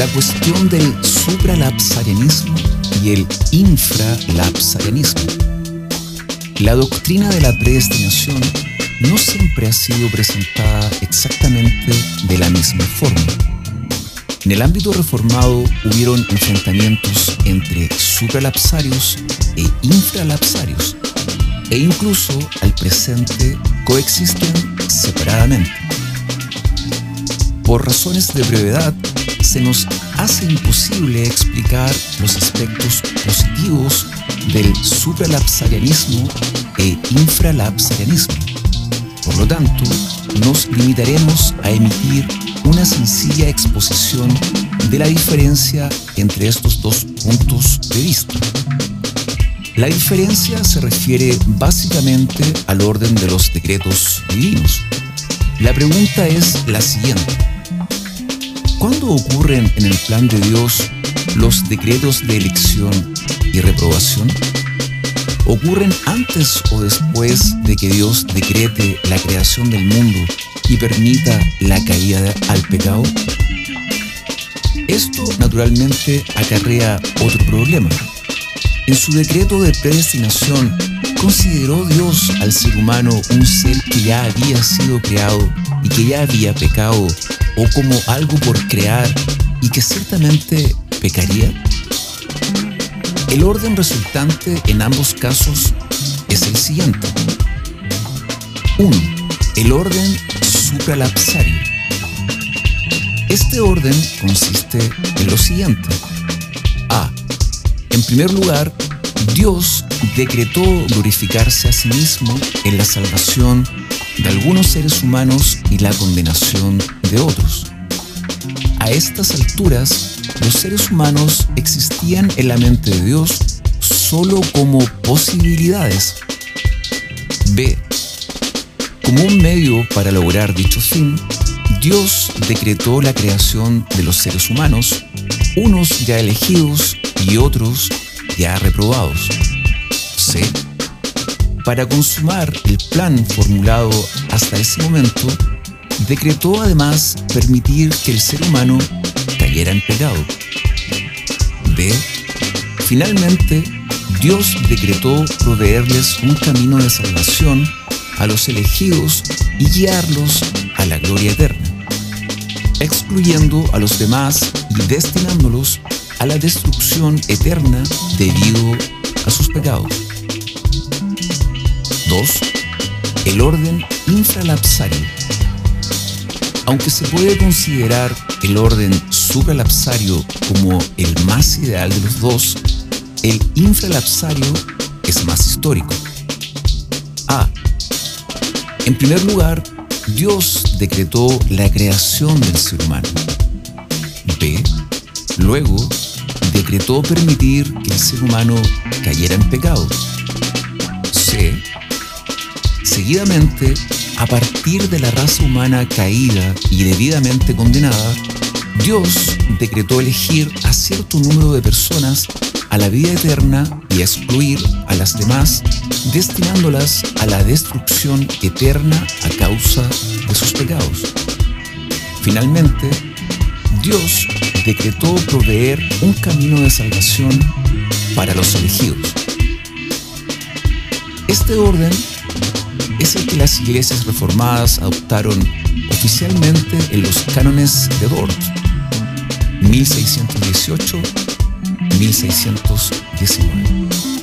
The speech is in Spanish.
la cuestión del supralapsarianismo y el infralapsarianismo. La doctrina de la predestinación no siempre ha sido presentada exactamente de la misma forma. En el ámbito reformado hubieron enfrentamientos entre supralapsarios e infralapsarios, e incluso al presente coexisten separadamente. Por razones de brevedad, se nos hace imposible explicar los aspectos positivos del supralapsarianismo e infralapsarianismo. Por lo tanto, nos limitaremos a emitir una sencilla exposición de la diferencia entre estos dos puntos de vista. La diferencia se refiere básicamente al orden de los decretos divinos. La pregunta es la siguiente. ¿Cuándo ocurren en el plan de Dios los decretos de elección y reprobación? ¿Ocurren antes o después de que Dios decrete la creación del mundo y permita la caída al pecado? Esto naturalmente acarrea otro problema. En su decreto de predestinación, ¿consideró Dios al ser humano un ser que ya había sido creado y que ya había pecado o como algo por crear y que ciertamente pecaría? El orden resultante en ambos casos es el siguiente. 1. El orden supralapsario. Este orden consiste en lo siguiente. A. En primer lugar, Dios decretó glorificarse a sí mismo en la salvación de algunos seres humanos y la condenación de otros. A estas alturas, los seres humanos existían en la mente de Dios solo como posibilidades. B. Como un medio para lograr dicho fin, Dios decretó la creación de los seres humanos, unos ya elegidos y otros ya reprobados. C. Para consumar el plan formulado hasta ese momento, decretó además permitir que el ser humano cayera en pecado. D. Finalmente, Dios decretó proveerles un camino de salvación a los elegidos y guiarlos a la gloria eterna, excluyendo a los demás y destinándolos a la destrucción eterna debido a sus pecados. 2. El orden infralapsario. Aunque se puede considerar el orden supralapsario como el más ideal de los dos, el infralapsario es más histórico. A. En primer lugar, Dios decretó la creación del ser humano. B. Luego, decretó permitir que el ser humano cayera en pecado. C. Seguidamente, a partir de la raza humana caída y debidamente condenada, Dios decretó elegir a cierto número de personas a la vida eterna y excluir a las demás, destinándolas a la destrucción eterna a causa de sus pecados. Finalmente, Dios decretó proveer un camino de salvación para los elegidos. Este orden es el que las iglesias reformadas adoptaron oficialmente en los cánones de Dort, 1618-1619.